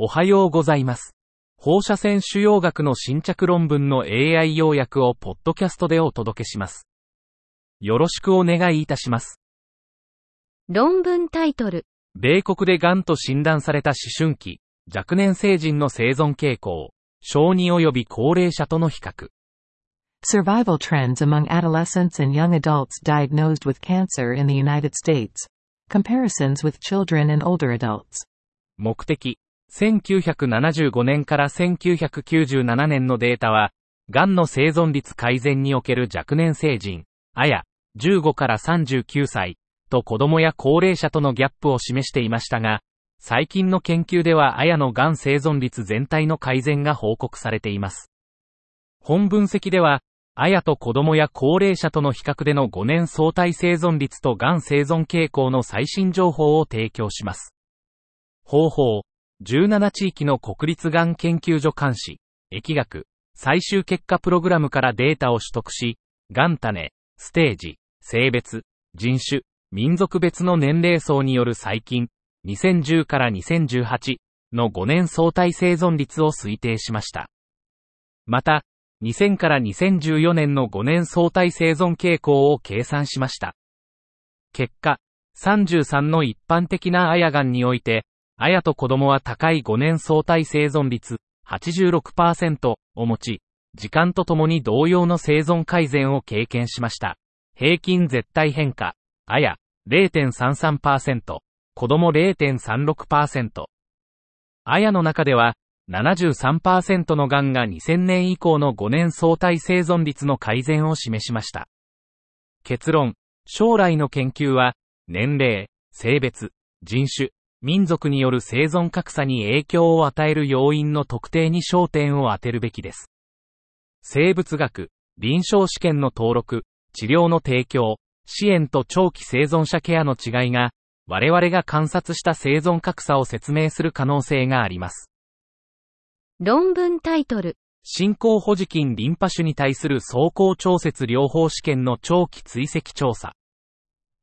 おはようございます。放射線腫瘍学の新着論文の AI 要約をポッドキャストでお届けします。よろしくお願いいたします。論文タイトル。米国で癌と診断された思春期、若年成人の生存傾向、小児及び高齢者との比較。Survival trends among adolescents and young adults diagnosed with cancer in the United States. Comparisons with children and older adults. 目的。1975年から1997年のデータは、癌の生存率改善における若年成人、あや、15から39歳、と子供や高齢者とのギャップを示していましたが、最近の研究ではあやの癌生存率全体の改善が報告されています。本分析では、あやと子供や高齢者との比較での5年相対生存率と癌生存傾向の最新情報を提供します。方法、17地域の国立がん研究所監視、疫学、最終結果プログラムからデータを取得し、がん種、ステージ、性別、人種、民族別の年齢層による最近、2010から2018の5年相対生存率を推定しました。また、2000から2014年の5年相対生存傾向を計算しました。結果、33の一般的なアヤガンにおいて、アヤと子供は高い5年相対生存率86%を持ち、時間とともに同様の生存改善を経験しました。平均絶対変化、アヤ0.33%、子供0.36%。アヤの中では、73%の癌が2000年以降の5年相対生存率の改善を示しました。結論、将来の研究は、年齢、性別、人種、民族による生存格差に影響を与える要因の特定に焦点を当てるべきです。生物学、臨床試験の登録、治療の提供、支援と長期生存者ケアの違いが、我々が観察した生存格差を説明する可能性があります。論文タイトル。進行保持菌リンパ腫に対する走行調節療法試験の長期追跡調査。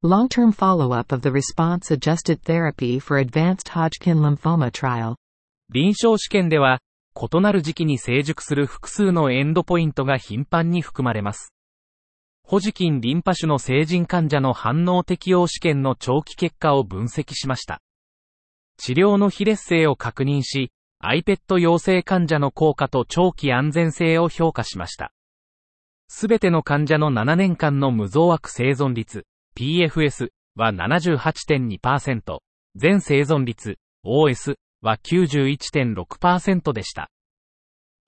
Long-term follow-up of the response-adjusted therapy for advanced Hodgkin lymphoma trial. 臨床試験では、異なる時期に成熟する複数のエンドポイントが頻繁に含まれます。保持菌リンパ腫の成人患者の反応適応試験の長期結果を分析しました。治療の非劣性を確認し、iPad 陽性患者の効果と長期安全性を評価しました。すべての患者の7年間の無増悪生存率、PFS は78.2%、全生存率、OS は91.6%でした。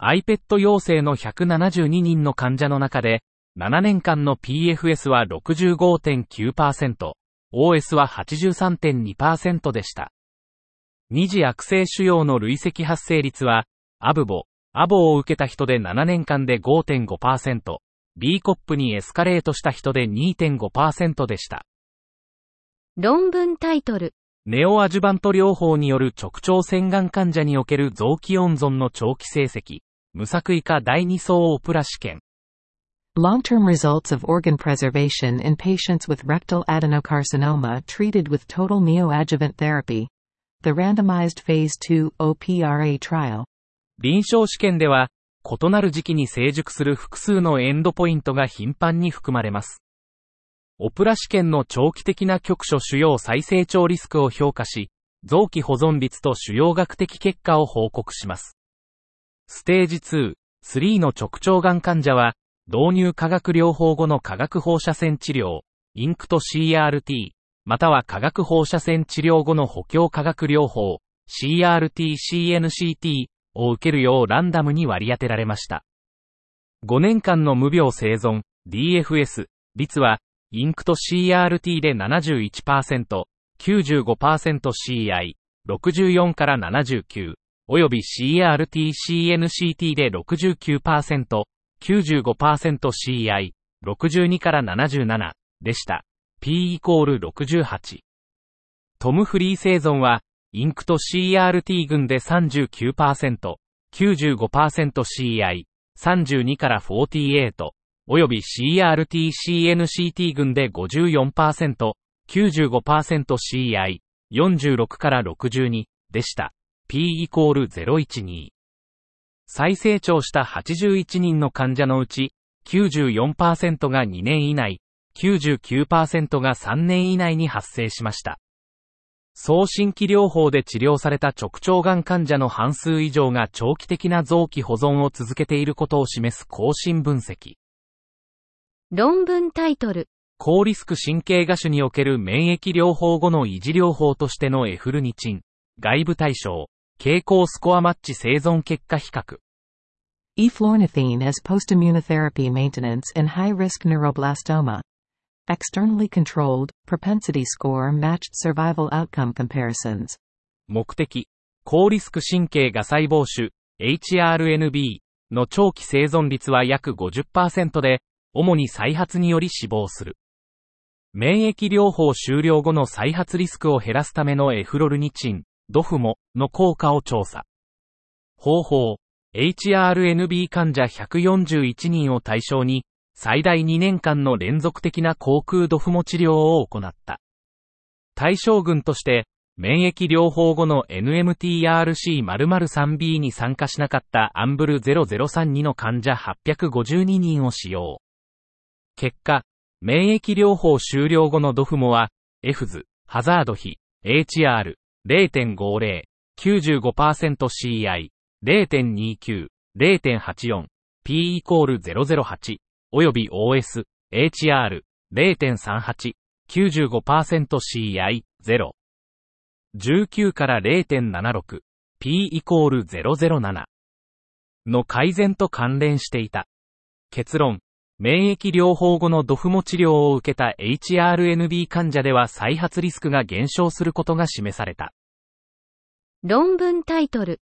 iPad 陽性の172人の患者の中で、7年間の PFS は65.9%、OS は83.2%でした。二次悪性腫瘍の累積発生率は、アブボ、アボを受けた人で7年間で5.5%、B コップにエスカレートした人で2.5%でした。論文タイトル。ネオアジュバント療法による直腸洗顔患者における臓器温存の長期成績、無作為化第2層オプラ試験。Long-term results of organ preservation in patients with rectal adenocarcinoma treated with total neoadjuvant therapy. The randomized Phase 2 OPRA trial. 臨床試験では、異なる時期に成熟する複数のエンドポイントが頻繁に含まれます。オプラ試験の長期的な局所腫瘍再成長リスクを評価し、臓器保存率と腫瘍学的結果を報告します。ステージ2、3の直腸がん患者は、導入化学療法後の化学放射線治療、インクと CRT、または化学放射線治療後の補強化学療法、CRT-CNCT を受けるようランダムに割り当てられました。5年間の無病生存、DFS、率は、インクと CRT で71%、95%CI、64から79、および CRT-CNCT で69%、95%CI、62から77でした。P イコール68。トム・フリー生存は、インクと CRT 群で39%、95%CI、32から48、および CRT-CNCT 群で54%、95%CI、46から62でした。P イコール012。再成長した81人の患者のうち、94%が2年以内、99%が3年以内に発生しました。送信機療法で治療された直腸がん患者の半数以上が長期的な臓器保存を続けていることを示す更新分析。論文タイトル。高リスク神経芽腫における免疫療法後の維持療法としてのエフルニチン、外部対象、傾向スコアマッチ生存結果比較。Eflornithine as post-immunotherapy maintenance in high-risk neuroblastoma. Externally controlled, propensity score matched survival outcome comparisons. 目的、高リスク神経芽細胞種、HRNB の長期生存率は約50%で、主に再発により死亡する。免疫療法終了後の再発リスクを減らすためのエフロルニチン、ドフモの効果を調査。方法、HRNB 患者141人を対象に、最大2年間の連続的な航空ドフモ治療を行った。対象群として、免疫療法後の NMTRC003B に参加しなかったアンブル0032の患者852人を使用。結果、免疫療法終了後のドフモは、エフズ、ハザード比、HR、0.50、95%CI、0.29、0.84、P イコール008、および OS、HR、0.38、95%CI、0。19から0.76、P イコール007の改善と関連していた。結論、免疫療法後のドフモ治療を受けた HRNB 患者では再発リスクが減少することが示された。論文タイトル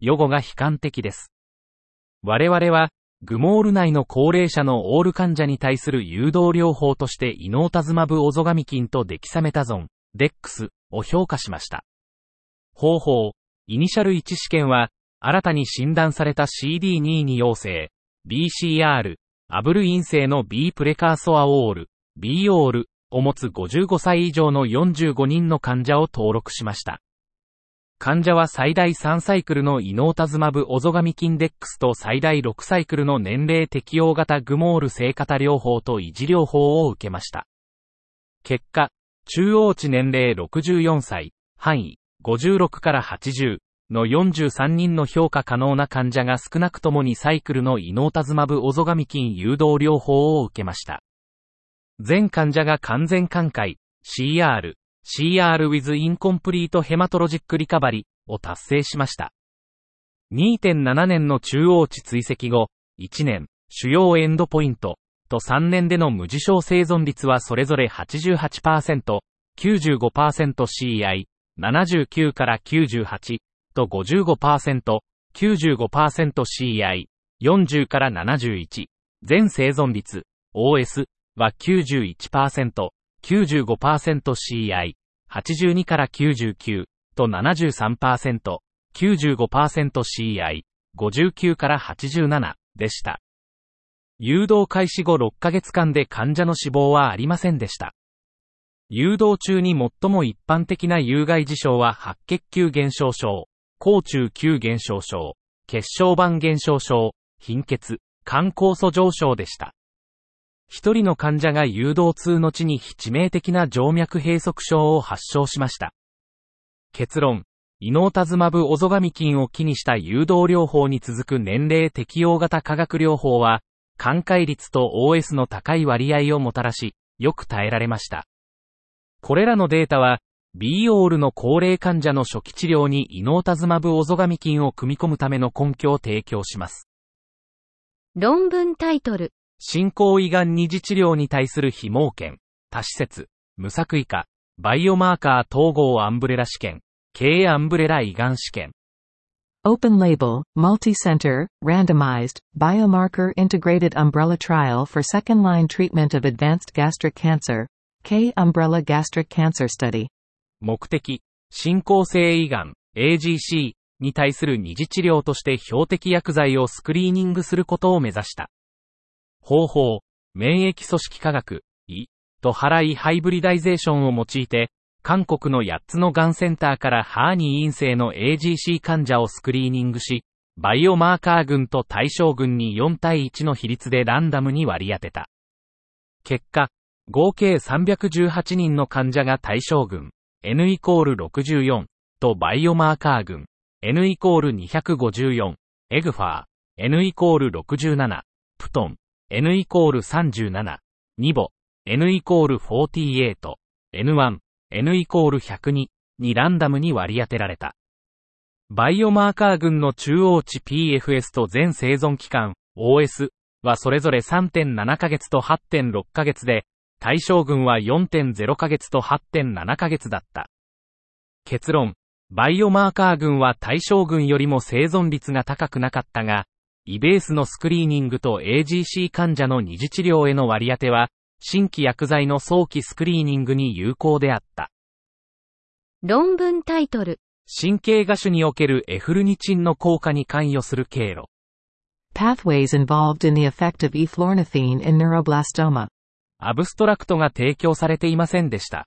予後が悲観的です。我々は、グモール内の高齢者のオール患者に対する誘導療法としてイノータズマブオゾガミキンとデキサメタゾン、デックスを評価しました。方法、イニシャル1試験は、新たに診断された CD2 に陽性、BCR、アブル陰性の B プレカーソアオール、B オールを持つ55歳以上の45人の患者を登録しました。患者は最大3サイクルのイノータズマブオゾガミキンデックスと最大6サイクルの年齢適用型グモール性型療法と維持療法を受けました。結果、中央値年齢64歳、範囲56から80の43人の評価可能な患者が少なくとも2サイクルのイノータズマブオゾガミキン誘導療法を受けました。全患者が完全寛解、CR、CR with Incomplete Hematologic Recovery を達成しました。2.7年の中央値追跡後、1年、主要エンドポイント、と3年での無事象生存率はそれぞれ88%、95%CI、79から98、と55%、95%CI、40から71、全生存率、OS は91%、95%CI、82から99と73%、95%CI、59から87でした。誘導開始後6ヶ月間で患者の死亡はありませんでした。誘導中に最も一般的な有害事象は白血球減少症、高中球減少症、血小板減少症、貧血、肝酵素上昇でした。一人の患者が誘導痛の地に致命的な静脈閉塞症を発症しました。結論、イノータズマブオゾガミキンを機にした誘導療法に続く年齢適用型化学療法は、寛解率と OS の高い割合をもたらし、よく耐えられました。これらのデータは、B オールの高齢患者の初期治療にイノータズマブオゾガミキンを組み込むための根拠を提供します。論文タイトル進行胃がん二次治療に対する非毛検、多施設、無作為化、バイオマーカー統合アンブレラ試験、経営アンブレラ胃がん試験。Open label, multi-center, randomized, biomarker integrated umbrella trial for second-line treatment of advanced gastric cancer. K umbrella gastric cancer study. 目的、進行性胃がん、AGC に対する二次治療として標的薬剤をスクリーニングすることを目指した。方法、免疫組織科学、胃と腹胃ハイブリダイゼーションを用いて、韓国の8つのがんセンターからハーニー陰性の AGC 患者をスクリーニングし、バイオマーカー群と対象群に4対1の比率でランダムに割り当てた。結果、合計318人の患者が対象群、N イコール64とバイオマーカー群、N イコール254、エグファー、N イコール67、プトン、N イコール37、ニボ、N イコール48、N1、N イコール102にランダムに割り当てられた。バイオマーカー群の中央値 PFS と全生存期間 OS はそれぞれ3.7ヶ月と8.6ヶ月で、対象群は4.0ヶ月と8.7ヶ月だった。結論、バイオマーカー群は対象群よりも生存率が高くなかったが、イベースのスクリーニングと AGC 患者の二次治療への割り当ては、新規薬剤の早期スクリーニングに有効であった。論文タイトル。神経芽腫におけるエフルニチンの効果に関与する経路。Pathways involved in the effect of eflornithine in neuroblastoma. アブストラクトが提供されていませんでした。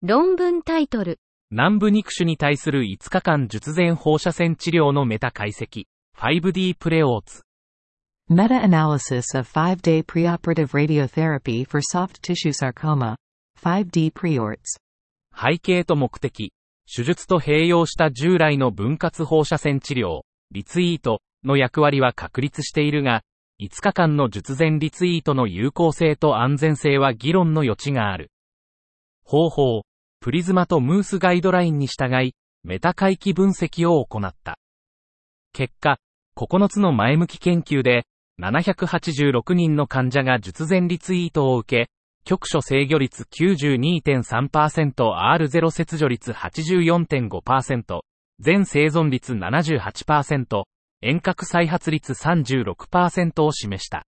論文タイトル。南部肉腫に対する5日間術前放射線治療のメタ解析。5D プレオーツ。Meta-analysis of 5-day preoperative radiotherapy for soft tissue sarcoma. 5D preorts. 背景と目的。手術と併用した従来の分割放射線治療、リツイートの役割は確立しているが、5日間の術前リツイートの有効性と安全性は議論の余地がある。方法、プリズマとムースガイドラインに従い、メタ回帰分析を行った。結果、9つの前向き研究で、786人の患者が術前リツイートを受け、局所制御率 92.3%R0 切除率84.5%、全生存率78%、遠隔再発率36%を示した。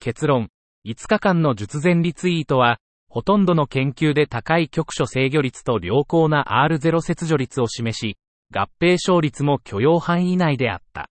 結論、5日間の術前リツイートは、ほとんどの研究で高い局所制御率と良好な R0 切除率を示し、合併勝率も許容範囲内であった。